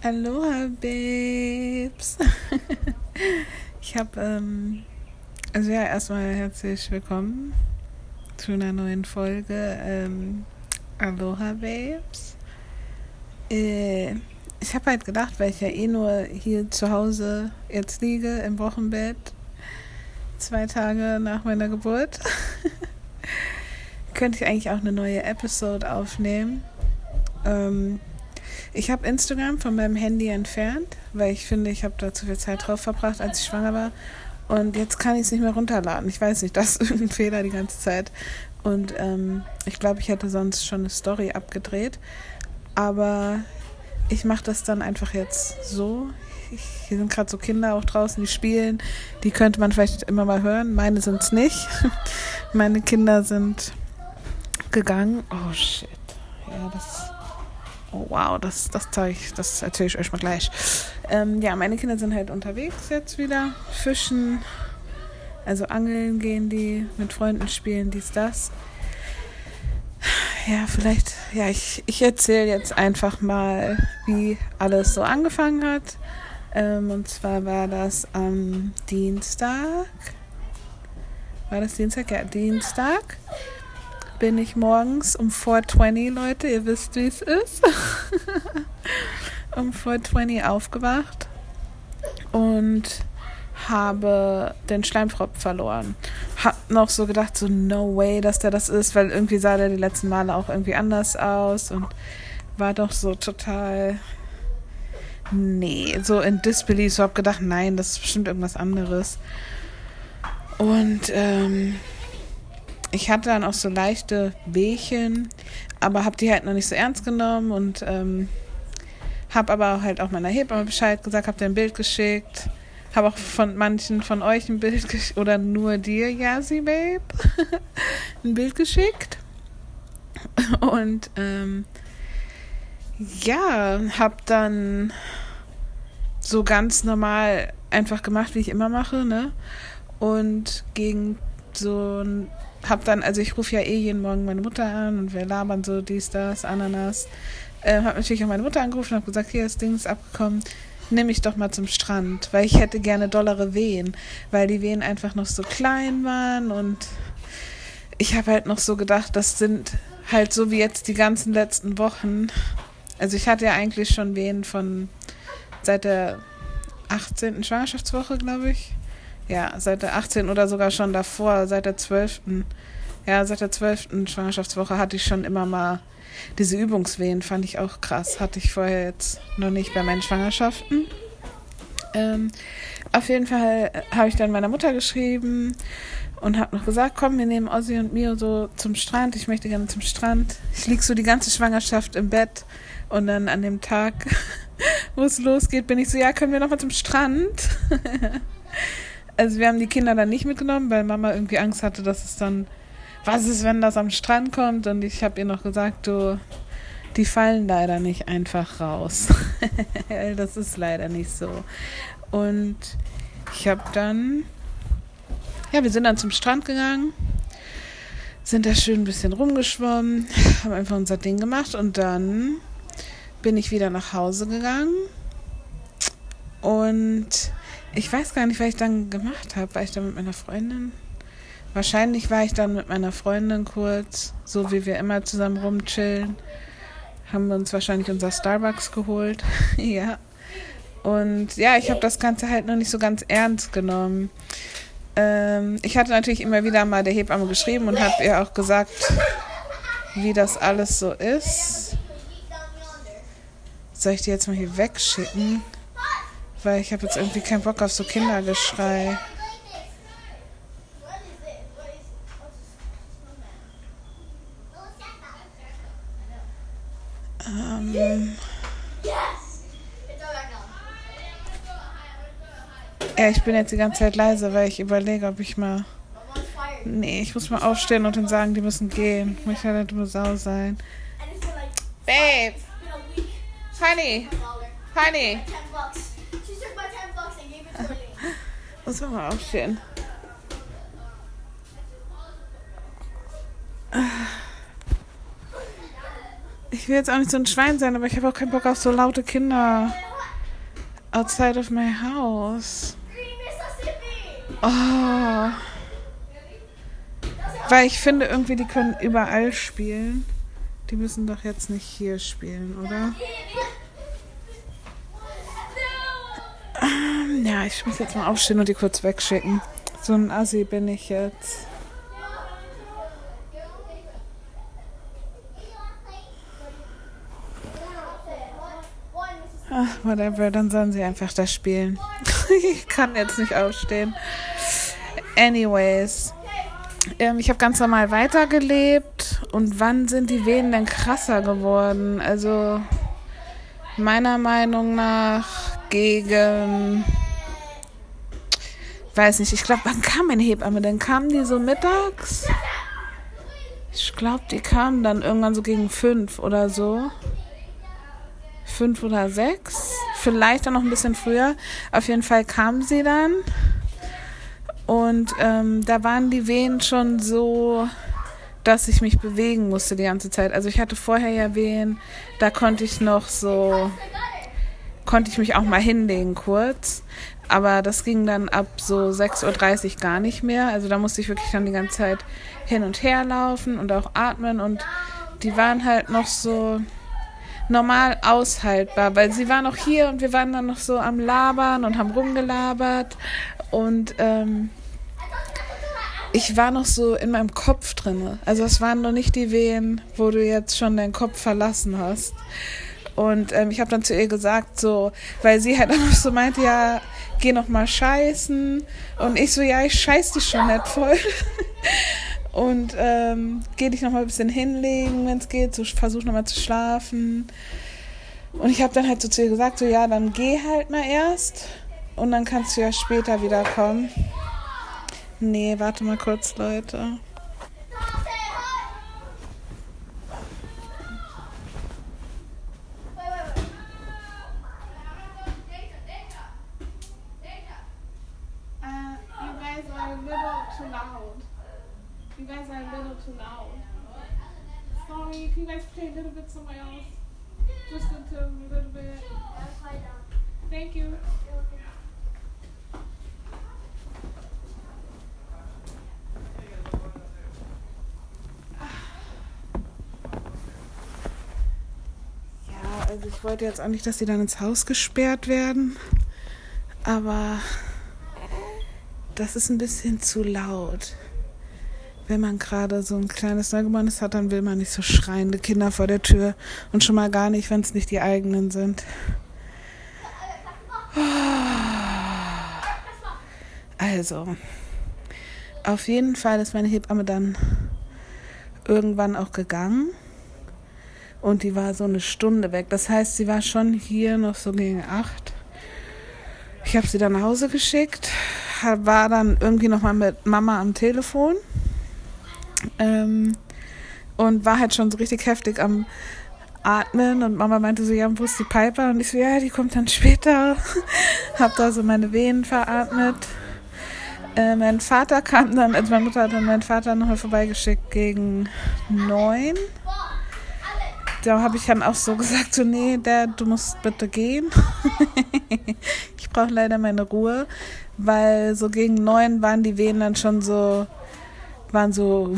Aloha, Babes. ich habe, ähm, also ja, erstmal herzlich willkommen zu einer neuen Folge ähm, Aloha, Babes. Äh, ich habe halt gedacht, weil ich ja eh nur hier zu Hause jetzt liege im Wochenbett, zwei Tage nach meiner Geburt, könnte ich eigentlich auch eine neue Episode aufnehmen. Ähm, ich habe Instagram von meinem Handy entfernt, weil ich finde, ich habe da zu viel Zeit drauf verbracht, als ich schwanger war. Und jetzt kann ich es nicht mehr runterladen. Ich weiß nicht, das ist irgendein Fehler die ganze Zeit. Und ähm, ich glaube, ich hätte sonst schon eine Story abgedreht. Aber ich mache das dann einfach jetzt so. Ich, hier sind gerade so Kinder auch draußen, die spielen. Die könnte man vielleicht immer mal hören. Meine sind es nicht. Meine Kinder sind gegangen. Oh shit. Ja, das Oh wow, das, das zeige ich, das erzähle ich euch mal gleich. Ähm, ja, meine Kinder sind halt unterwegs jetzt wieder. Fischen, also angeln gehen die, mit Freunden spielen, dies, das. Ja, vielleicht, ja, ich, ich erzähle jetzt einfach mal, wie alles so angefangen hat. Ähm, und zwar war das am Dienstag. War das Dienstag? Ja, Dienstag bin ich morgens um 4.20, Leute, ihr wisst, wie es ist, um 4.20 aufgewacht und habe den Schleimfropf verloren. Hab noch so gedacht, so no way, dass der das ist, weil irgendwie sah der die letzten Male auch irgendwie anders aus und war doch so total nee, so in Disbelief. So hab gedacht, nein, das ist bestimmt irgendwas anderes. Und ähm, ich hatte dann auch so leichte Wehchen, aber habe die halt noch nicht so ernst genommen und ähm, habe aber halt auch meiner Hebamme Bescheid gesagt, habe dir ein Bild geschickt, habe auch von manchen von euch ein Bild geschickt oder nur dir, Yasi Babe, ein Bild geschickt und ähm, ja, habe dann so ganz normal einfach gemacht, wie ich immer mache, ne? Und gegen so ein hab dann, also ich rufe ja eh jeden Morgen meine Mutter an und wir labern so dies, das, Ananas. Äh, hab natürlich auch meine Mutter angerufen und hab gesagt, hier, das Ding ist abgekommen, nimm mich doch mal zum Strand, weil ich hätte gerne dollere Wehen, weil die Wehen einfach noch so klein waren und ich habe halt noch so gedacht, das sind halt so wie jetzt die ganzen letzten Wochen. Also ich hatte ja eigentlich schon Wehen von seit der 18. Schwangerschaftswoche, glaube ich. Ja, seit der 18. oder sogar schon davor, seit der 12. Ja, seit der 12. Schwangerschaftswoche hatte ich schon immer mal diese Übungswehen, fand ich auch krass. Hatte ich vorher jetzt noch nicht bei meinen Schwangerschaften. Ähm, auf jeden Fall habe ich dann meiner Mutter geschrieben und habe noch gesagt, komm, wir nehmen Ossi und Mio so zum Strand. Ich möchte gerne zum Strand. Ich lieg so die ganze Schwangerschaft im Bett und dann an dem Tag, wo es losgeht, bin ich so, ja, können wir noch mal zum Strand? also wir haben die Kinder dann nicht mitgenommen, weil Mama irgendwie Angst hatte, dass es dann, was ist, wenn das am Strand kommt? Und ich habe ihr noch gesagt, du, die fallen leider nicht einfach raus. das ist leider nicht so. Und ich habe dann, ja, wir sind dann zum Strand gegangen, sind da schön ein bisschen rumgeschwommen, haben einfach unser Ding gemacht und dann bin ich wieder nach Hause gegangen und ich weiß gar nicht, was ich dann gemacht habe. War ich dann mit meiner Freundin? Wahrscheinlich war ich dann mit meiner Freundin kurz, so wie wir immer zusammen rumchillen. Haben wir uns wahrscheinlich unser Starbucks geholt. ja. Und ja, ich habe das Ganze halt noch nicht so ganz ernst genommen. Ähm, ich hatte natürlich immer wieder mal der Hebamme geschrieben und habe ihr auch gesagt, wie das alles so ist. Soll ich die jetzt mal hier wegschicken? Weil ich habe jetzt irgendwie keinen Bock auf so Kindergeschrei. Ähm. Ja, ich bin jetzt die ganze Zeit leise, weil ich überlege, ob ich mal. Nee, ich muss mal aufstehen und dann sagen, die müssen gehen. Ich möchte halt eine Sau sein. Babe! Honey! Honey! Muss man mal aufstehen. Ich will jetzt auch nicht so ein Schwein sein, aber ich habe auch keinen Bock auf so laute Kinder. outside of my house. Oh. Weil ich finde irgendwie, die können überall spielen. Die müssen doch jetzt nicht hier spielen, oder? Ähm, ja, ich muss jetzt mal aufstehen und die kurz wegschicken. So ein Assi bin ich jetzt. Ach, whatever, dann sollen sie einfach da spielen. ich kann jetzt nicht aufstehen. Anyways. Ähm, ich habe ganz normal weitergelebt. Und wann sind die Wehen denn krasser geworden? Also, meiner Meinung nach gegen. Weiß nicht, ich glaube, wann kam meine Hebamme? Dann kamen die so mittags. Ich glaube, die kamen dann irgendwann so gegen fünf oder so fünf oder sechs, vielleicht auch noch ein bisschen früher. Auf jeden Fall kam sie dann. Und ähm, da waren die Wehen schon so, dass ich mich bewegen musste die ganze Zeit. Also ich hatte vorher ja Wehen, da konnte ich noch so, konnte ich mich auch mal hinlegen kurz. Aber das ging dann ab so 6.30 Uhr gar nicht mehr. Also da musste ich wirklich dann die ganze Zeit hin und her laufen und auch atmen. Und die waren halt noch so, normal aushaltbar, weil sie war noch hier und wir waren dann noch so am Labern und haben rumgelabert und ähm, ich war noch so in meinem Kopf drinne. Also es waren noch nicht die Wehen, wo du jetzt schon deinen Kopf verlassen hast. Und ähm, ich habe dann zu ihr gesagt, so, weil sie halt einfach so meinte, ja, geh noch mal scheißen. Und ich so, ja, ich scheiß dich schon nicht voll. Und ähm, geh dich noch mal ein bisschen hinlegen, wenn es geht. So, versuch noch mal zu schlafen. Und ich habe dann halt so zu ihr gesagt, so ja, dann geh halt mal erst. Und dann kannst du ja später wiederkommen. Nee, warte mal kurz, Leute. Too loud. Sorry, can you guys play a little bit somewhere else? Just until a little bit. Thank you. Ja, also ich wollte jetzt auch nicht, dass sie dann ins Haus gesperrt werden. Aber das ist ein bisschen zu laut wenn man gerade so ein kleines Neugeborenes hat, dann will man nicht so schreiende Kinder vor der Tür und schon mal gar nicht, wenn es nicht die eigenen sind. Also, auf jeden Fall ist meine Hebamme dann irgendwann auch gegangen und die war so eine Stunde weg. Das heißt, sie war schon hier noch so gegen acht. Ich habe sie dann nach Hause geschickt, war dann irgendwie noch mal mit Mama am Telefon ähm, und war halt schon so richtig heftig am Atmen und Mama meinte so, ja, wo ist die Piper? Und ich so, ja, die kommt dann später. Hab da so meine Venen veratmet. Äh, mein Vater kam dann, also meine Mutter hat dann meinen Vater nochmal vorbeigeschickt gegen neun. Da habe ich dann auch so gesagt, so, nee, Dad, du musst bitte gehen. ich brauche leider meine Ruhe, weil so gegen neun waren die Wehen dann schon so waren so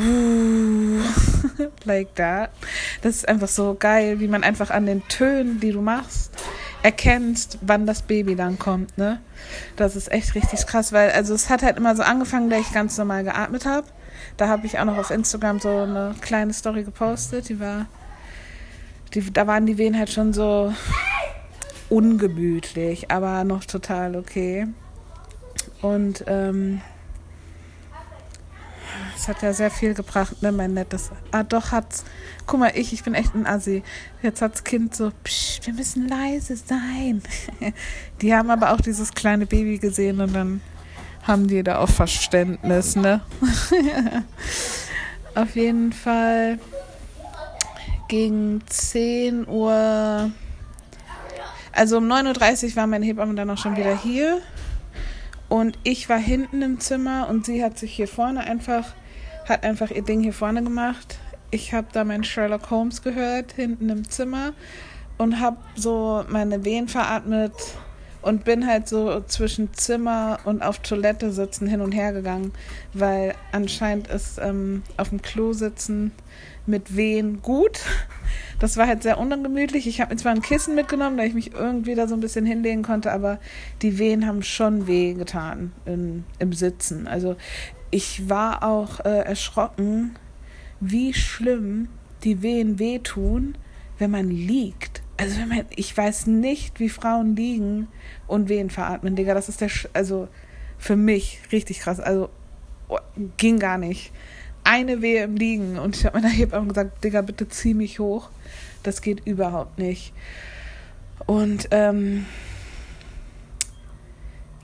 like that. Das ist einfach so geil, wie man einfach an den Tönen, die du machst, erkennst, wann das Baby dann kommt, ne? Das ist echt richtig krass, weil also es hat halt immer so angefangen, da ich ganz normal geatmet habe. Da habe ich auch noch auf Instagram so eine kleine Story gepostet, die war die, da waren die Wehen halt schon so ungemütlich, aber noch total okay. Und ähm, es hat ja sehr viel gebracht, ne, mein nettes. Ah, doch hat's. Guck mal, ich, ich bin echt ein Assi. Jetzt hat's Kind so, psch, wir müssen leise sein. Die haben aber auch dieses kleine Baby gesehen und dann haben die da auch Verständnis, ne? Auf jeden Fall gegen 10 Uhr, also um 9.30 Uhr war meine Hebamme dann auch schon wieder hier. Und ich war hinten im Zimmer und sie hat sich hier vorne einfach hat einfach ihr Ding hier vorne gemacht. Ich habe da meinen Sherlock Holmes gehört, hinten im Zimmer und habe so meine Wehen veratmet und bin halt so zwischen Zimmer und auf Toilette sitzen hin und her gegangen, weil anscheinend ist ähm, auf dem Klo sitzen mit Wehen gut. Das war halt sehr ungemütlich. Ich habe mir zwar ein Kissen mitgenommen, da ich mich irgendwie da so ein bisschen hinlegen konnte, aber die Wehen haben schon weh getan in, im Sitzen. Also ich war auch äh, erschrocken, wie schlimm die Wehen wehtun, wenn man liegt. Also wenn man, ich weiß nicht, wie Frauen liegen und Wehen veratmen, Digga. Das ist der, also für mich richtig krass. Also oh, ging gar nicht. Eine Wehe im Liegen und ich habe meiner Hebamme gesagt, Digga, bitte zieh mich hoch. Das geht überhaupt nicht. Und ähm,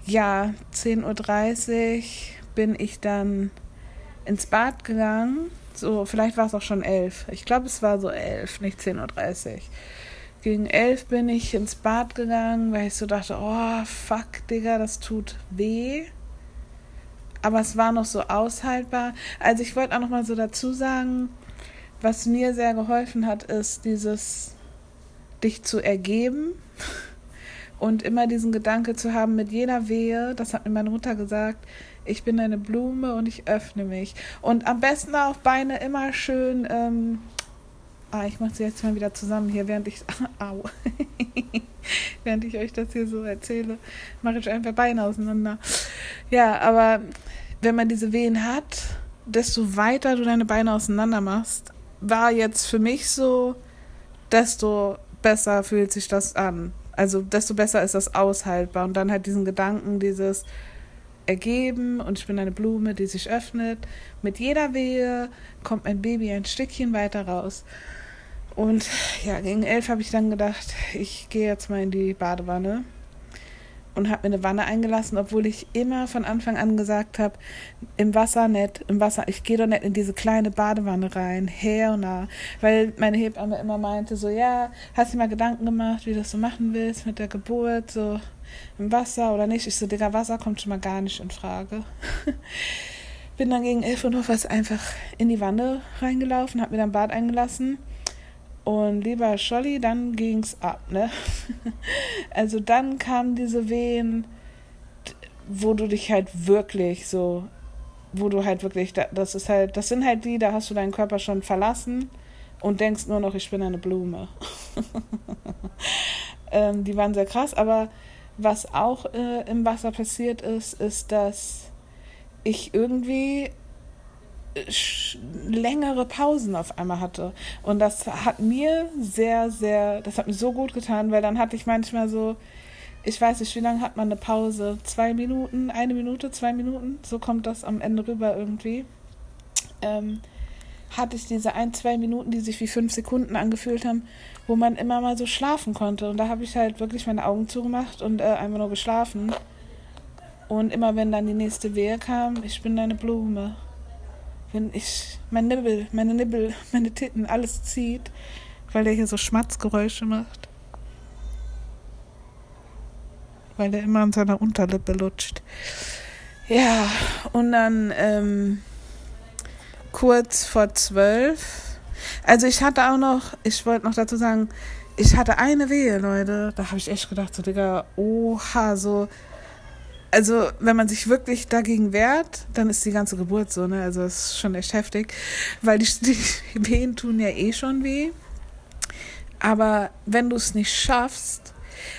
ja, 10.30 Uhr bin ich dann ins Bad gegangen. So, vielleicht war es auch schon elf. Ich glaube, es war so elf, nicht 10.30 Uhr. Gegen elf bin ich ins Bad gegangen, weil ich so dachte, oh, fuck, Digga, das tut weh. Aber es war noch so aushaltbar. Also ich wollte auch noch mal so dazu sagen, was mir sehr geholfen hat, ist dieses dich zu ergeben und immer diesen Gedanke zu haben mit jeder Wehe, das hat mir meine Mutter gesagt, ich bin eine Blume und ich öffne mich. Und am besten auch Beine immer schön. Ähm, ah, ich mache sie jetzt mal wieder zusammen hier, während ich. Au. während ich euch das hier so erzähle, mache ich einfach Beine auseinander. Ja, aber wenn man diese Wehen hat, desto weiter du deine Beine auseinander machst, war jetzt für mich so, desto besser fühlt sich das an. Also desto besser ist das aushaltbar. Und dann halt diesen Gedanken, dieses, ergeben und ich bin eine Blume, die sich öffnet. Mit jeder Wehe kommt mein Baby ein Stückchen weiter raus. Und ja, gegen elf habe ich dann gedacht, ich gehe jetzt mal in die Badewanne und habe mir eine Wanne eingelassen, obwohl ich immer von Anfang an gesagt habe, im Wasser nicht, im Wasser, ich gehe doch nicht in diese kleine Badewanne rein, her und nah, weil meine Hebamme immer meinte so, ja, hast du mal Gedanken gemacht, wie du das so machen willst mit der Geburt, so im Wasser oder nicht. Ich so, Digga, Wasser kommt schon mal gar nicht in Frage. Bin dann gegen 11 Uhr noch was einfach in die Wanne reingelaufen, hab mir dann Bad eingelassen. Und lieber Scholli, dann ging's ab, ne? also dann kamen diese Wehen, wo du dich halt wirklich so, wo du halt wirklich, das ist halt, das sind halt die, da hast du deinen Körper schon verlassen und denkst nur noch, ich bin eine Blume. ähm, die waren sehr krass, aber was auch äh, im Wasser passiert ist, ist, dass ich irgendwie äh, längere Pausen auf einmal hatte. Und das hat mir sehr, sehr, das hat mir so gut getan, weil dann hatte ich manchmal so, ich weiß nicht, wie lange hat man eine Pause? Zwei Minuten, eine Minute, zwei Minuten? So kommt das am Ende rüber irgendwie. Ähm, hatte ich diese ein, zwei Minuten, die sich wie fünf Sekunden angefühlt haben, wo man immer mal so schlafen konnte. Und da habe ich halt wirklich meine Augen zugemacht und äh, einfach nur geschlafen. Und immer wenn dann die nächste Wehe kam, ich bin deine Blume. Wenn ich mein Nibbel, meine Nibbel, meine Titten, alles zieht, weil der hier so Schmatzgeräusche macht. Weil der immer an seiner Unterlippe lutscht. Ja, und dann, ähm, kurz vor zwölf. Also ich hatte auch noch, ich wollte noch dazu sagen, ich hatte eine Wehe, Leute. Da habe ich echt gedacht, so, Digga, oha, so. Also, wenn man sich wirklich dagegen wehrt, dann ist die ganze Geburt so, ne? Also, es ist schon echt heftig. Weil die, die Wehen tun ja eh schon weh. Aber wenn du es nicht schaffst,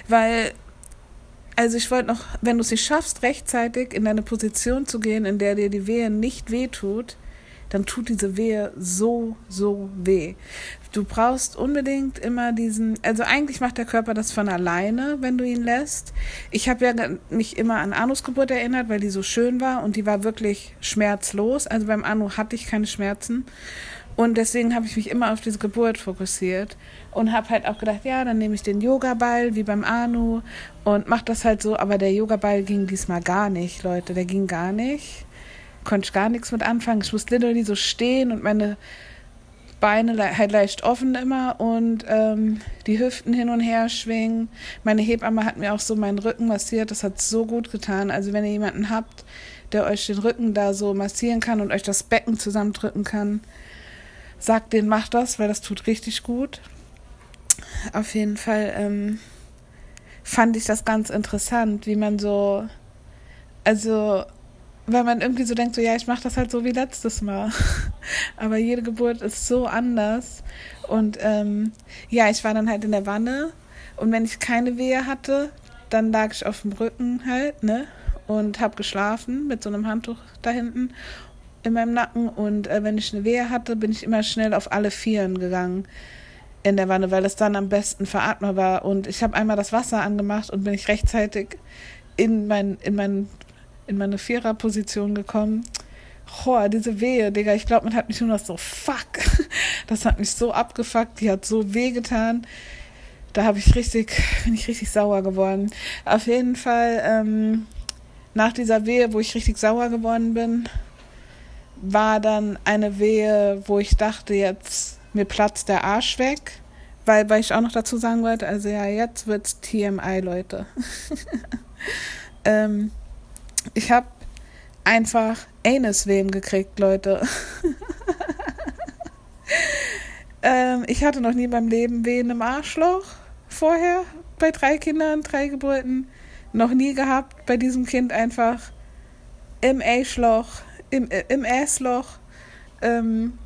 weil, also ich wollte noch, wenn du es nicht schaffst, rechtzeitig in deine Position zu gehen, in der dir die Wehe nicht wehtut, dann tut diese Wehe so, so weh. Du brauchst unbedingt immer diesen, also eigentlich macht der Körper das von alleine, wenn du ihn lässt. Ich habe ja mich immer an Anus Geburt erinnert, weil die so schön war und die war wirklich schmerzlos. Also beim Anu hatte ich keine Schmerzen. Und deswegen habe ich mich immer auf diese Geburt fokussiert und habe halt auch gedacht, ja, dann nehme ich den Yoga-Ball wie beim Anu und mach das halt so. Aber der Yoga-Ball ging diesmal gar nicht, Leute, der ging gar nicht konnte ich gar nichts mit anfangen. Ich musste literally so stehen und meine Beine halt leicht offen immer und ähm, die Hüften hin und her schwingen. Meine Hebamme hat mir auch so meinen Rücken massiert. Das hat so gut getan. Also wenn ihr jemanden habt, der euch den Rücken da so massieren kann und euch das Becken zusammendrücken kann, sagt den, macht das, weil das tut richtig gut. Auf jeden Fall ähm, fand ich das ganz interessant, wie man so, also weil man irgendwie so denkt, so ja, ich mache das halt so wie letztes Mal. Aber jede Geburt ist so anders. Und ähm, ja, ich war dann halt in der Wanne und wenn ich keine Wehe hatte, dann lag ich auf dem Rücken halt, ne? Und habe geschlafen mit so einem Handtuch da hinten in meinem Nacken. Und äh, wenn ich eine Wehe hatte, bin ich immer schnell auf alle Vieren gegangen in der Wanne, weil es dann am besten veratmer war. Und ich habe einmal das Wasser angemacht und bin ich rechtzeitig in mein, in mein, in meine Viererposition gekommen. Boah, diese Wehe, Digga, ich glaube, man hat mich nur noch so, fuck. Das hat mich so abgefuckt, die hat so weh getan. Da habe ich richtig, bin ich richtig sauer geworden. Auf jeden Fall, ähm, nach dieser Wehe, wo ich richtig sauer geworden bin, war dann eine Wehe, wo ich dachte, jetzt mir platzt der Arsch weg. Weil, weil ich auch noch dazu sagen wollte, also ja, jetzt wird's TMI, Leute. ähm, ich habe einfach Anuswehen gekriegt, Leute. ähm, ich hatte noch nie meinem Leben Wehen im Arschloch vorher, bei drei Kindern, drei Geburten. Noch nie gehabt, bei diesem Kind einfach im Arschloch im, äh, im Äsloch ähm,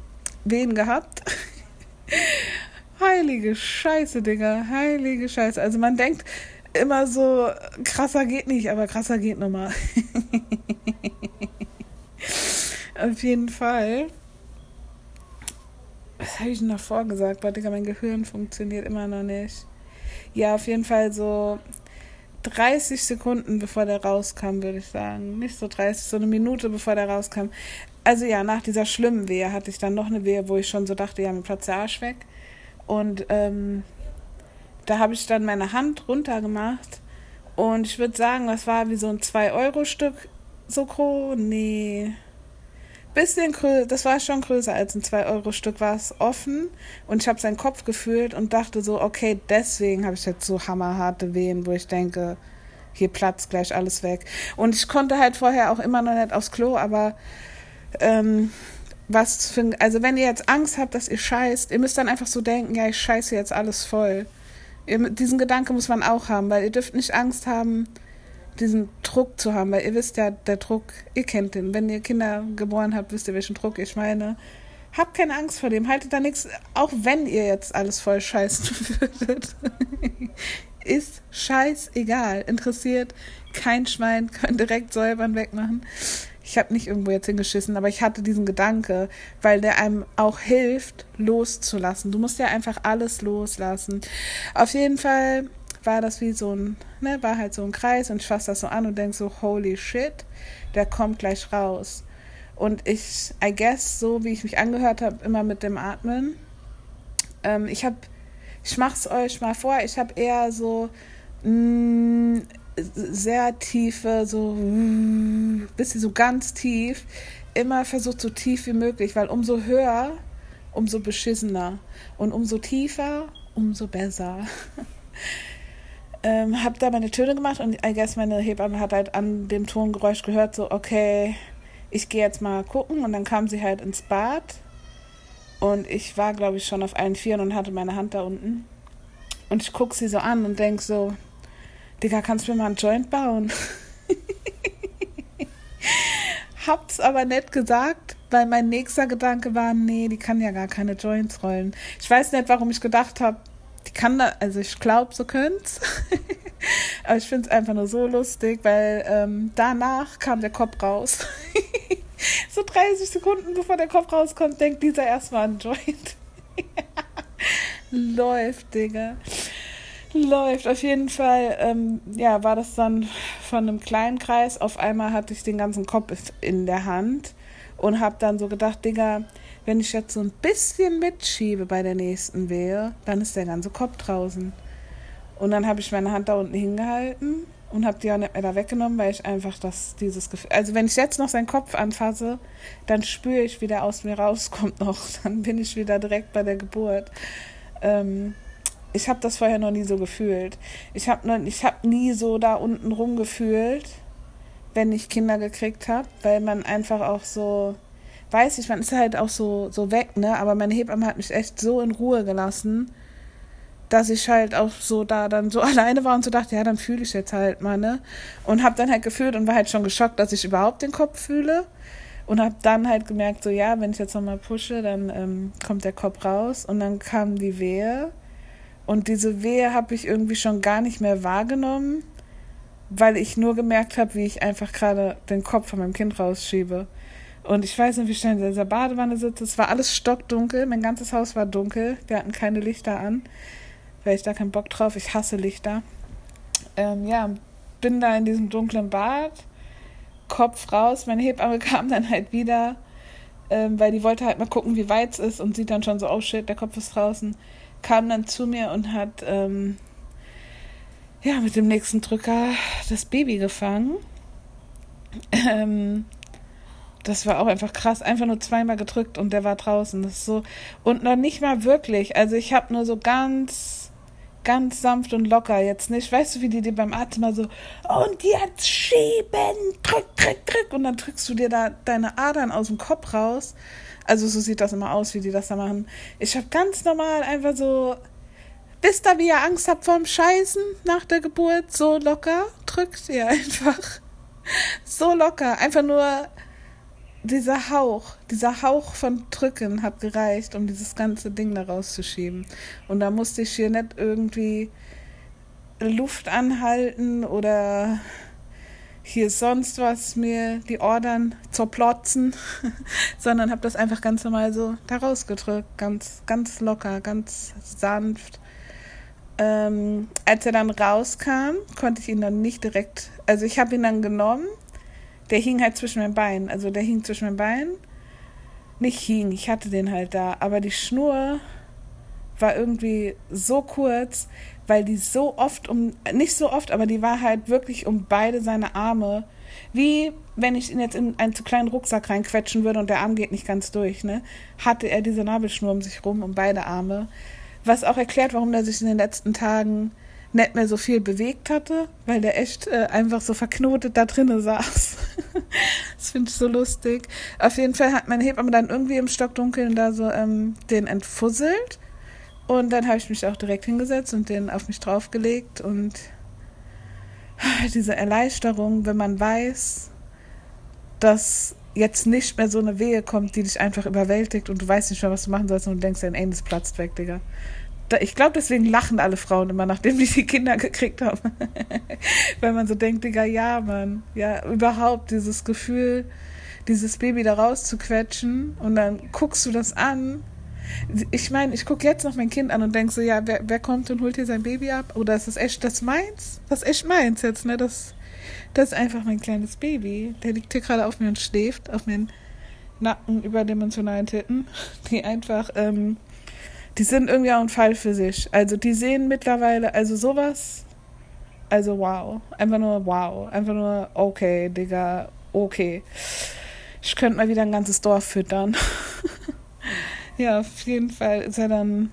wen gehabt. heilige Scheiße, Digga. Heilige Scheiße. Also man denkt immer so, krasser geht nicht, aber krasser geht nochmal. Auf jeden Fall. Was habe ich denn davor gesagt? Digga, mein Gehirn funktioniert immer noch nicht. Ja, auf jeden Fall so 30 Sekunden, bevor der rauskam, würde ich sagen. Nicht so 30, so eine Minute, bevor der rauskam. Also ja, nach dieser schlimmen Wehe hatte ich dann noch eine Wehe, wo ich schon so dachte, ja, mir platzt der Arsch weg. Und ähm, da habe ich dann meine Hand runtergemacht. Und ich würde sagen, das war wie so ein 2-Euro-Stück so groß. Nee, bisschen größer, das war schon größer als ein 2-Euro-Stück, war es offen und ich habe seinen Kopf gefühlt und dachte so, okay, deswegen habe ich jetzt so hammerharte Wehen, wo ich denke, hier platzt gleich alles weg. Und ich konnte halt vorher auch immer noch nicht aufs Klo, aber ähm, was für, also wenn ihr jetzt Angst habt, dass ihr scheißt, ihr müsst dann einfach so denken, ja, ich scheiße jetzt alles voll. Diesen Gedanke muss man auch haben, weil ihr dürft nicht Angst haben, diesen Druck zu haben, weil ihr wisst ja, der Druck, ihr kennt den. Wenn ihr Kinder geboren habt, wisst ihr, welchen Druck ich meine. Habt keine Angst vor dem, haltet da nichts, auch wenn ihr jetzt alles voll scheißen würdet. Ist scheißegal. Interessiert kein Schwein, könnt direkt säubern, wegmachen. Ich habe nicht irgendwo jetzt hingeschissen, aber ich hatte diesen Gedanke, weil der einem auch hilft, loszulassen. Du musst ja einfach alles loslassen. Auf jeden Fall war das wie so ein, ne, war halt so ein Kreis und ich fasse das so an und denke so, holy shit, der kommt gleich raus. Und ich, I guess, so wie ich mich angehört habe, immer mit dem Atmen. Ähm, ich habe, ich mach's euch mal vor, ich habe eher so mh, mm, sehr tiefe, so mh, bisschen so ganz tief, immer versucht so tief wie möglich, weil umso höher, umso beschissener und umso tiefer, umso besser. ähm, habe da meine Töne gemacht und I guess meine Hebamme hat halt an dem Tongeräusch gehört, so, okay, ich gehe jetzt mal gucken. Und dann kam sie halt ins Bad. Und ich war, glaube ich, schon auf allen Vieren und hatte meine Hand da unten. Und ich gucke sie so an und denke so, Digga, kannst du mir mal einen Joint bauen? Hab's aber nicht gesagt, weil mein nächster Gedanke war, nee, die kann ja gar keine Joints rollen. Ich weiß nicht, warum ich gedacht habe, die kann da, also ich glaube, so könnt's. Aber ich finde es einfach nur so lustig, weil ähm, danach kam der Kopf raus. so 30 Sekunden bevor der Kopf rauskommt, denkt dieser erstmal an Joint. Läuft, Digga. Läuft. Auf jeden Fall, ähm, ja, war das dann von einem kleinen Kreis. Auf einmal hatte ich den ganzen Kopf in der Hand und habe dann so gedacht, Digga, wenn ich jetzt so ein bisschen mitschiebe bei der nächsten Wehe, dann ist der ganze Kopf draußen. Und dann habe ich meine Hand da unten hingehalten und habe die auch nicht mehr da weggenommen, weil ich einfach das, dieses Gefühl, also wenn ich jetzt noch seinen Kopf anfasse, dann spüre ich, wie der aus mir rauskommt noch. Dann bin ich wieder direkt bei der Geburt. Ähm, ich habe das vorher noch nie so gefühlt. Ich habe hab nie so da unten rumgefühlt, wenn ich Kinder gekriegt habe, weil man einfach auch so weiß ich, man ist halt auch so, so weg, ne? Aber meine Hebamme hat mich echt so in Ruhe gelassen. dass ich halt auch so da dann so alleine war und so dachte, ja, dann fühle ich jetzt halt mal, ne? Und habe dann halt gefühlt und war halt schon geschockt, dass ich überhaupt den Kopf fühle. Und habe dann halt gemerkt, so ja, wenn ich jetzt nochmal pushe, dann ähm, kommt der Kopf raus. Und dann kam die Wehe. Und diese Wehe habe ich irgendwie schon gar nicht mehr wahrgenommen, weil ich nur gemerkt habe, wie ich einfach gerade den Kopf von meinem Kind rausschiebe. Und ich weiß nicht, wie schnell in dieser Badewanne sitze. Es war alles stockdunkel. Mein ganzes Haus war dunkel. Wir hatten keine Lichter an, weil ich da keinen Bock drauf. Ich hasse Lichter. Ähm, ja, bin da in diesem dunklen Bad, Kopf raus. Meine Hebamme kam dann halt wieder, ähm, weil die wollte halt mal gucken, wie weit es ist und sieht dann schon so, oh shit, der Kopf ist draußen. Kam dann zu mir und hat ähm, ja mit dem nächsten Drücker das Baby gefangen. Ähm, das war auch einfach krass. Einfach nur zweimal gedrückt und der war draußen. Das ist so. Und noch nicht mal wirklich. Also ich habe nur so ganz, ganz sanft und locker jetzt nicht. Weißt du, wie die dir beim Arzt mal so, und jetzt schieben, drück, drück, drück. Und dann drückst du dir da deine Adern aus dem Kopf raus. Also so sieht das immer aus, wie die das da machen. Ich habe ganz normal einfach so, wisst ihr, wie ihr Angst habt vorm Scheißen nach der Geburt? So locker drückt ihr einfach. So locker. Einfach nur dieser Hauch, dieser Hauch von Drücken hat gereicht, um dieses ganze Ding da rauszuschieben. Und da musste ich hier nicht irgendwie Luft anhalten oder hier sonst was mir die Ordern zerplotzen, sondern habe das einfach ganz normal so da rausgedrückt, ganz, ganz locker, ganz sanft. Ähm, als er dann rauskam, konnte ich ihn dann nicht direkt, also ich habe ihn dann genommen der hing halt zwischen meinen Beinen. Also der hing zwischen meinen Beinen. Nicht hing, ich hatte den halt da. Aber die Schnur war irgendwie so kurz, weil die so oft um, nicht so oft, aber die war halt wirklich um beide seine Arme. Wie wenn ich ihn jetzt in einen zu kleinen Rucksack reinquetschen würde und der Arm geht nicht ganz durch, ne? Hatte er diese Nabelschnur um sich rum, um beide Arme. Was auch erklärt, warum er sich in den letzten Tagen nicht mehr so viel bewegt hatte, weil der echt äh, einfach so verknotet da drinnen saß. das finde ich so lustig. Auf jeden Fall hat mein Hebamme dann irgendwie im Stockdunkeln da so ähm, den entfusselt. Und dann habe ich mich auch direkt hingesetzt und den auf mich draufgelegt. Und diese Erleichterung, wenn man weiß, dass jetzt nicht mehr so eine Wehe kommt, die dich einfach überwältigt und du weißt nicht mehr, was du machen sollst und du denkst, dein Ende platzt weg, Digga ich glaube, deswegen lachen alle Frauen immer, nachdem die die Kinder gekriegt haben. Weil man so denkt, Digga, ja, Mann. Ja, überhaupt dieses Gefühl, dieses Baby da rauszuquetschen und dann guckst du das an. Ich meine, ich gucke jetzt noch mein Kind an und denke so, ja, wer, wer kommt und holt hier sein Baby ab? Oder ist das echt das meins? Das ist echt meins jetzt, ne? Das, das ist einfach mein kleines Baby. Der liegt hier gerade auf mir und schläft, auf meinen Nacken überdimensionalen Titten, die einfach ähm, die sind irgendwie auch ein Fall für sich. Also die sehen mittlerweile, also sowas, also wow. Einfach nur wow. Einfach nur okay, Digga, okay. Ich könnte mal wieder ein ganzes Dorf füttern. ja, auf jeden Fall ist er dann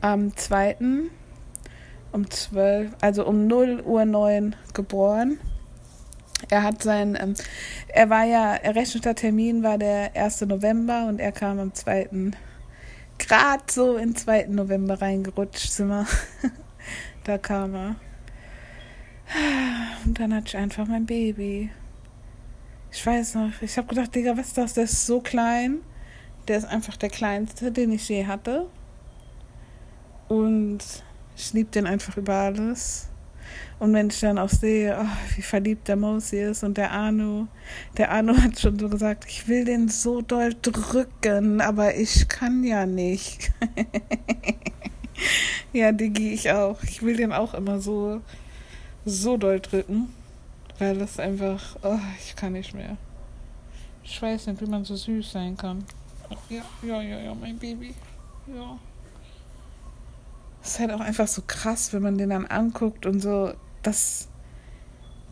am 2. um 12, also um 0 Uhr 9 geboren. Er hat sein, ähm, er war ja, errechneter Termin war der 1. November und er kam am 2 gerade so in 2. November reingerutscht sind wir. da kam er. Und dann hatte ich einfach mein Baby. Ich weiß noch, ich habe gedacht, Digga, was ist das? Der ist so klein. Der ist einfach der kleinste, den ich je hatte. Und ich liebe den einfach über alles. Und wenn ich dann auch sehe, oh, wie verliebt der Mosi ist und der Anu, der Anu hat schon so gesagt, ich will den so doll drücken, aber ich kann ja nicht. ja, Digi, ich auch. Ich will den auch immer so, so doll drücken, weil das einfach, oh, ich kann nicht mehr. Ich weiß nicht, wie man so süß sein kann. Ja, ja, ja, ja, mein Baby. Ja. Es ist halt auch einfach so krass, wenn man den dann anguckt und so das,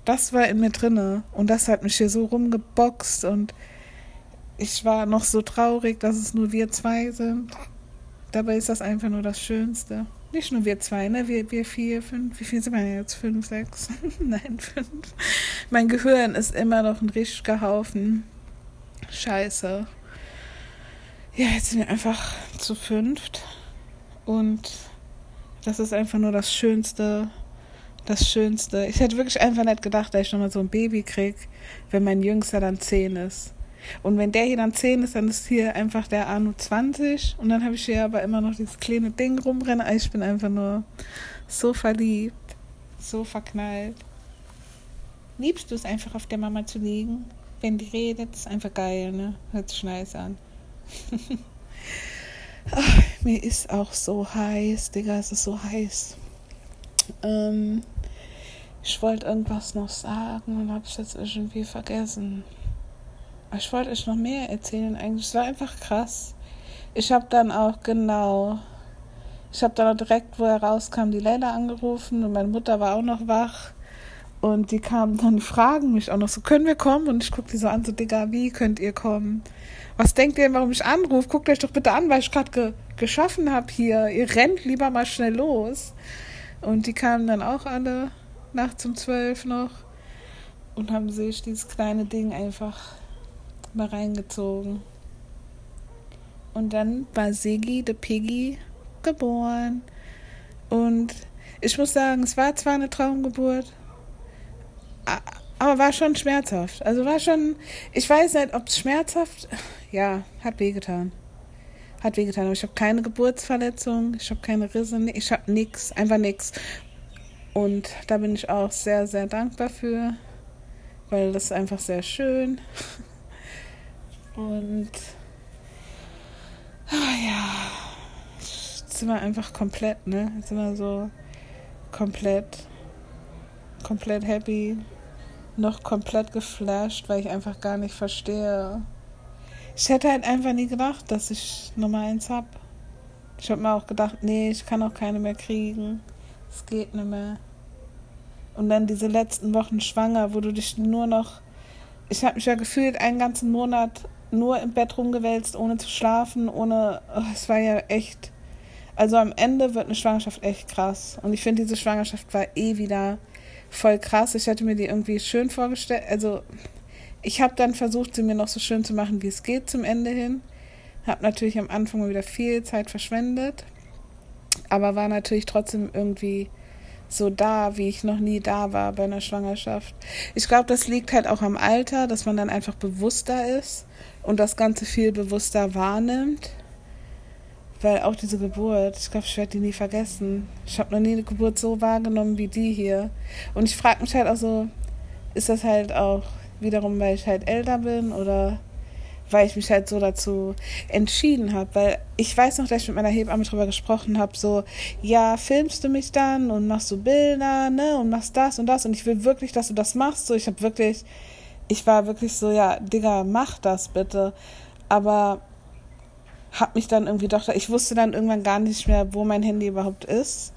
das war in mir drinne und das hat mich hier so rumgeboxt und ich war noch so traurig, dass es nur wir zwei sind. Dabei ist das einfach nur das Schönste. Nicht nur wir zwei, ne? Wir, wir vier, fünf. Wie viel sind wir jetzt? Fünf, sechs? Nein, fünf. Mein Gehirn ist immer noch ein richtiger Haufen. Scheiße. Ja, jetzt sind wir einfach zu fünft. Und Das ist einfach nur das Schönste. Das Schönste. Ich hätte wirklich einfach nicht gedacht, dass ich nochmal so ein Baby krieg, wenn mein Jüngster dann 10 ist. Und wenn der hier dann 10 ist, dann ist hier einfach der Arno 20. Und dann habe ich hier aber immer noch dieses kleine Ding rumrennen. Ich bin einfach nur so verliebt, so verknallt. Liebst du es einfach auf der Mama zu liegen? Wenn die redet, ist einfach geil, ne? Hört sich nice an. Ach, mir ist auch so heiß, Digga, es ist so heiß. Ähm, ich wollte irgendwas noch sagen und hab's jetzt irgendwie vergessen. Ich wollte euch noch mehr erzählen eigentlich. Es war einfach krass. Ich habe dann auch genau, ich habe dann auch direkt, wo er rauskam, die Leila angerufen und meine Mutter war auch noch wach. Und die kamen dann, fragen mich auch noch so, können wir kommen? Und ich gucke die so an, so, Digga, wie könnt ihr kommen? Was denkt ihr, warum ich anrufe? Guckt euch doch bitte an, weil ich gerade ge geschaffen habe hier. Ihr rennt lieber mal schnell los. Und die kamen dann auch alle nachts um zwölf noch und haben sich dieses kleine Ding einfach mal reingezogen. Und dann war Sigi, de Piggy, geboren. Und ich muss sagen, es war zwar eine Traumgeburt, aber war schon schmerzhaft. Also war schon, ich weiß nicht, ob es schmerzhaft, ja, hat wehgetan. Hat wehgetan, aber ich habe keine Geburtsverletzung, ich habe keine Risse, ich habe nichts, einfach nichts. Und da bin ich auch sehr, sehr dankbar für, weil das ist einfach sehr schön. Und oh ja, jetzt sind wir einfach komplett, ne? Jetzt sind wir so komplett, komplett happy, noch komplett geflasht, weil ich einfach gar nicht verstehe. Ich hätte halt einfach nie gedacht, dass ich Nummer eins hab. Ich habe mir auch gedacht, nee, ich kann auch keine mehr kriegen. Es geht nicht mehr. Und dann diese letzten Wochen schwanger, wo du dich nur noch. Ich habe mich ja gefühlt einen ganzen Monat nur im Bett rumgewälzt, ohne zu schlafen, ohne. Oh, es war ja echt. Also am Ende wird eine Schwangerschaft echt krass. Und ich finde, diese Schwangerschaft war eh wieder voll krass. Ich hätte mir die irgendwie schön vorgestellt. Also ich habe dann versucht, sie mir noch so schön zu machen, wie es geht zum Ende hin. Habe natürlich am Anfang wieder viel Zeit verschwendet, aber war natürlich trotzdem irgendwie so da, wie ich noch nie da war bei einer Schwangerschaft. Ich glaube, das liegt halt auch am Alter, dass man dann einfach bewusster ist und das Ganze viel bewusster wahrnimmt. Weil auch diese Geburt, ich glaube, ich werde die nie vergessen. Ich habe noch nie eine Geburt so wahrgenommen wie die hier. Und ich frage mich halt auch so, ist das halt auch wiederum, weil ich halt älter bin oder weil ich mich halt so dazu entschieden habe. Weil ich weiß noch, dass ich mit meiner Hebamme drüber gesprochen habe, so, ja, filmst du mich dann und machst du Bilder, ne, und machst das und das und ich will wirklich, dass du das machst. So, ich habe wirklich, ich war wirklich so, ja, Digga, mach das bitte. Aber hab mich dann irgendwie doch, ich wusste dann irgendwann gar nicht mehr, wo mein Handy überhaupt ist.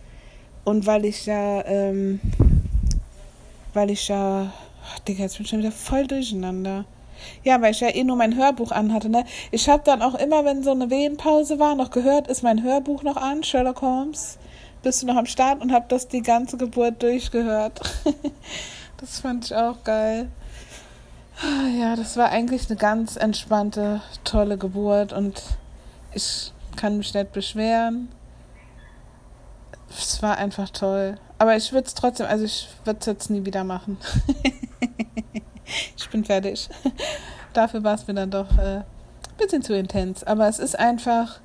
Und weil ich ja, ähm, weil ich ja, oh, Digga, jetzt bin ich schon wieder voll durcheinander. Ja, weil ich ja eh nur mein Hörbuch anhatte, ne? Ich habe dann auch immer, wenn so eine Wehenpause war, noch gehört, ist mein Hörbuch noch an, Sherlock Holmes. Bist du noch am Start und habe das die ganze Geburt durchgehört. das fand ich auch geil. Ja, das war eigentlich eine ganz entspannte, tolle Geburt und ich kann mich nicht beschweren. Es war einfach toll. Aber ich würde es trotzdem, also ich würde es jetzt nie wieder machen. ich bin fertig. Dafür war es mir dann doch äh, ein bisschen zu intens. Aber es ist einfach.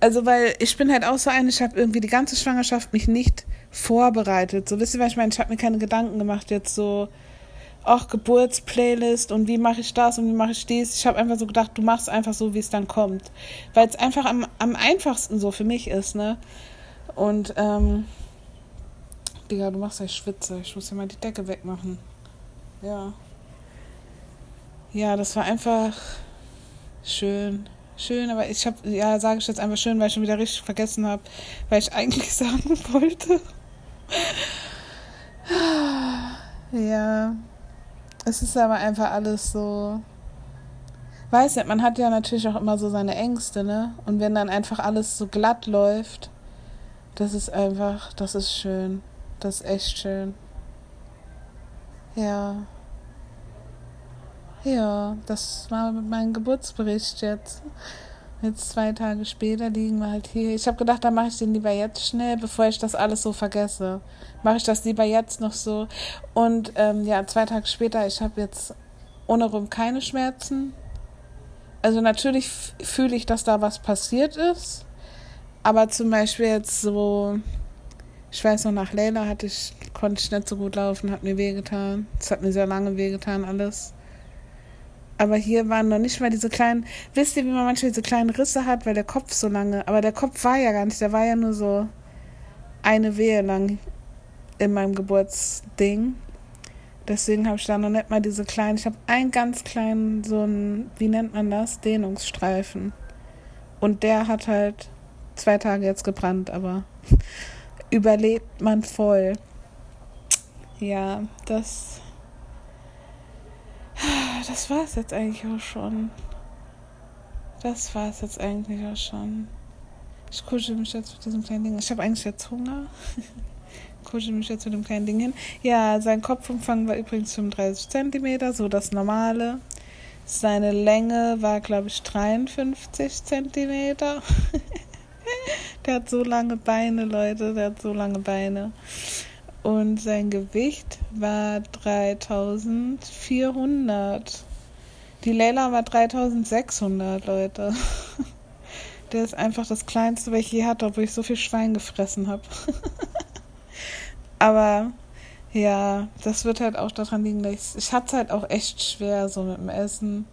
Also, weil ich bin halt auch so eine, ich habe irgendwie die ganze Schwangerschaft mich nicht vorbereitet. So, wisst ihr, was ich meine? Ich habe mir keine Gedanken gemacht, jetzt so, ach, Geburtsplaylist und wie mache ich das und wie mache ich dies. Ich habe einfach so gedacht, du machst einfach so, wie es dann kommt. Weil es einfach am, am einfachsten so für mich ist, ne? Und, ähm, Digga, du machst ja Schwitze. Ich muss ja mal die Decke wegmachen. Ja. Ja, das war einfach schön. Schön, aber ich habe, ja, sage ich jetzt einfach schön, weil ich schon wieder richtig vergessen habe, weil ich eigentlich sagen wollte. ja. Es ist aber einfach alles so. Weiß nicht, man hat ja natürlich auch immer so seine Ängste, ne? Und wenn dann einfach alles so glatt läuft, das ist einfach, das ist schön. Das ist echt schön. Ja. Ja, das war mein Geburtsbericht jetzt. Jetzt zwei Tage später liegen wir halt hier. Ich habe gedacht, da mache ich den lieber jetzt schnell, bevor ich das alles so vergesse. Mache ich das lieber jetzt noch so. Und ähm, ja, zwei Tage später, ich habe jetzt ohne rum keine Schmerzen. Also natürlich fühle ich, dass da was passiert ist. Aber zum Beispiel jetzt so, ich weiß noch, nach Leila hatte ich, konnte ich nicht so gut laufen, hat mir wehgetan. Es hat mir sehr lange wehgetan, alles. Aber hier waren noch nicht mal diese kleinen, wisst ihr, wie man manchmal diese kleinen Risse hat, weil der Kopf so lange, aber der Kopf war ja gar nicht, der war ja nur so eine Wehe lang in meinem Geburtsding. Deswegen habe ich da noch nicht mal diese kleinen, ich habe einen ganz kleinen, so ein, wie nennt man das, Dehnungsstreifen. Und der hat halt zwei Tage jetzt gebrannt, aber überlebt man voll. Ja, das das war es jetzt eigentlich auch schon. Das war es jetzt eigentlich auch schon. Ich kuschel mich jetzt mit diesem kleinen Ding. Ich habe eigentlich jetzt Hunger. kuschel mich jetzt mit dem kleinen Ding hin. Ja, sein Kopfumfang war übrigens 35 cm, so das normale. Seine Länge war, glaube ich, 53 cm. der hat so lange Beine, Leute. Der hat so lange Beine und sein Gewicht war 3400. Die Leila war 3600, Leute. Der ist einfach das kleinste, was ich je hatte, obwohl ich so viel Schwein gefressen habe. Aber ja, das wird halt auch daran liegen, ich, ich hatte es halt auch echt schwer so mit dem Essen.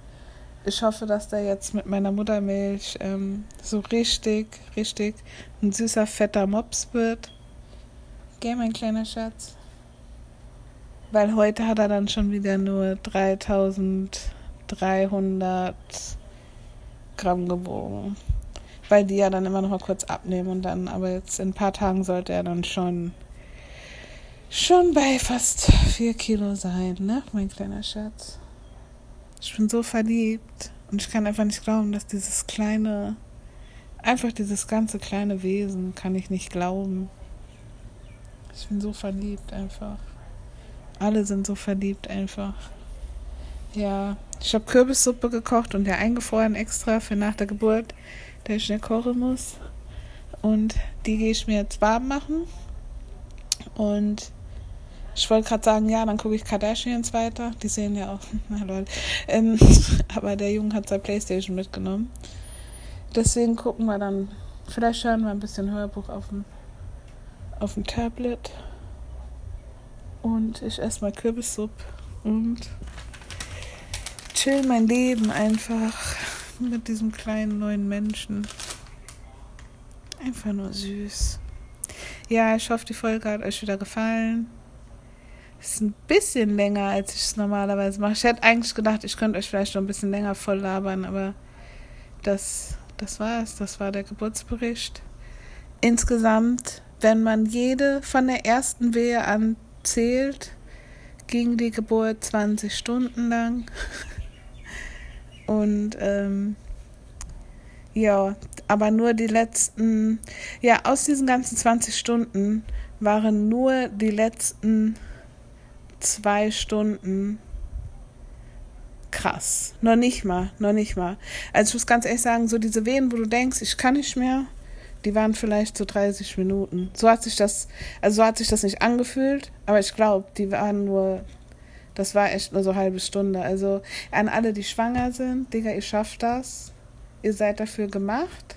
Ich hoffe, dass der jetzt mit meiner Muttermilch ähm, so richtig, richtig ein süßer, fetter Mops wird. Gell, mein kleiner Schatz? Weil heute hat er dann schon wieder nur 3300 Gramm gewogen. Weil die ja dann immer noch mal kurz abnehmen und dann, aber jetzt in ein paar Tagen sollte er dann schon, schon bei fast 4 Kilo sein, ne, mein kleiner Schatz? Ich bin so verliebt und ich kann einfach nicht glauben, dass dieses kleine, einfach dieses ganze kleine Wesen, kann ich nicht glauben. Ich bin so verliebt einfach. Alle sind so verliebt einfach. Ja, ich habe Kürbissuppe gekocht und der eingefroren extra für nach der Geburt, der ich schnell kochen muss. Und die gehe ich mir jetzt warm machen. Und ich wollte gerade sagen, ja, dann gucke ich Kardashians weiter. Die sehen ja auch, na lol. Ähm, aber der Junge hat sein Playstation mitgenommen. Deswegen gucken wir dann, vielleicht hören wir ein bisschen Hörbuch auf dem auf dem Tablet und ich esse mal Kürbissuppe und chill mein Leben einfach mit diesem kleinen neuen Menschen. Einfach nur süß. Ja, ich hoffe, die Folge hat euch wieder gefallen. Ist ein bisschen länger, als ich es normalerweise mache. Ich hätte eigentlich gedacht, ich könnte euch vielleicht noch ein bisschen länger voll labern, aber das, das war es. Das war der Geburtsbericht. Insgesamt wenn man jede von der ersten Wehe an zählt, ging die Geburt 20 Stunden lang. Und ähm, ja, aber nur die letzten, ja, aus diesen ganzen 20 Stunden waren nur die letzten zwei Stunden krass. Noch nicht mal, noch nicht mal. Also ich muss ganz ehrlich sagen, so diese Wehen, wo du denkst, ich kann nicht mehr, die waren vielleicht so 30 Minuten. So hat sich das, also so hat sich das nicht angefühlt, aber ich glaube, die waren nur, das war echt nur so eine halbe Stunde. Also an alle, die schwanger sind, Digga, ihr schafft das. Ihr seid dafür gemacht.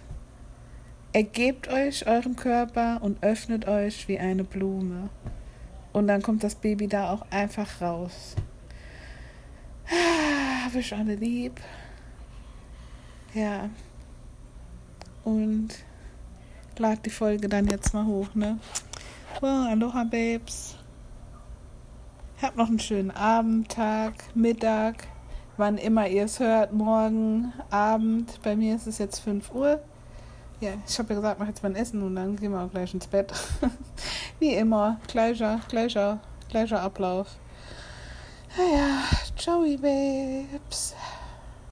Ergebt euch eurem Körper und öffnet euch wie eine Blume. Und dann kommt das Baby da auch einfach raus. Hab ich alle lieb. Ja. Und lad die Folge dann jetzt mal hoch, ne? Well, aloha, Babes. Habt noch einen schönen Abend, Tag, Mittag, wann immer ihr es hört, morgen, Abend. Bei mir ist es jetzt 5 Uhr. Ja, ich habe ja gesagt, mach jetzt mein Essen und dann gehen wir auch gleich ins Bett. Wie immer, gleicher, gleicher, gleicher Ablauf. Naja, ciao, Babes.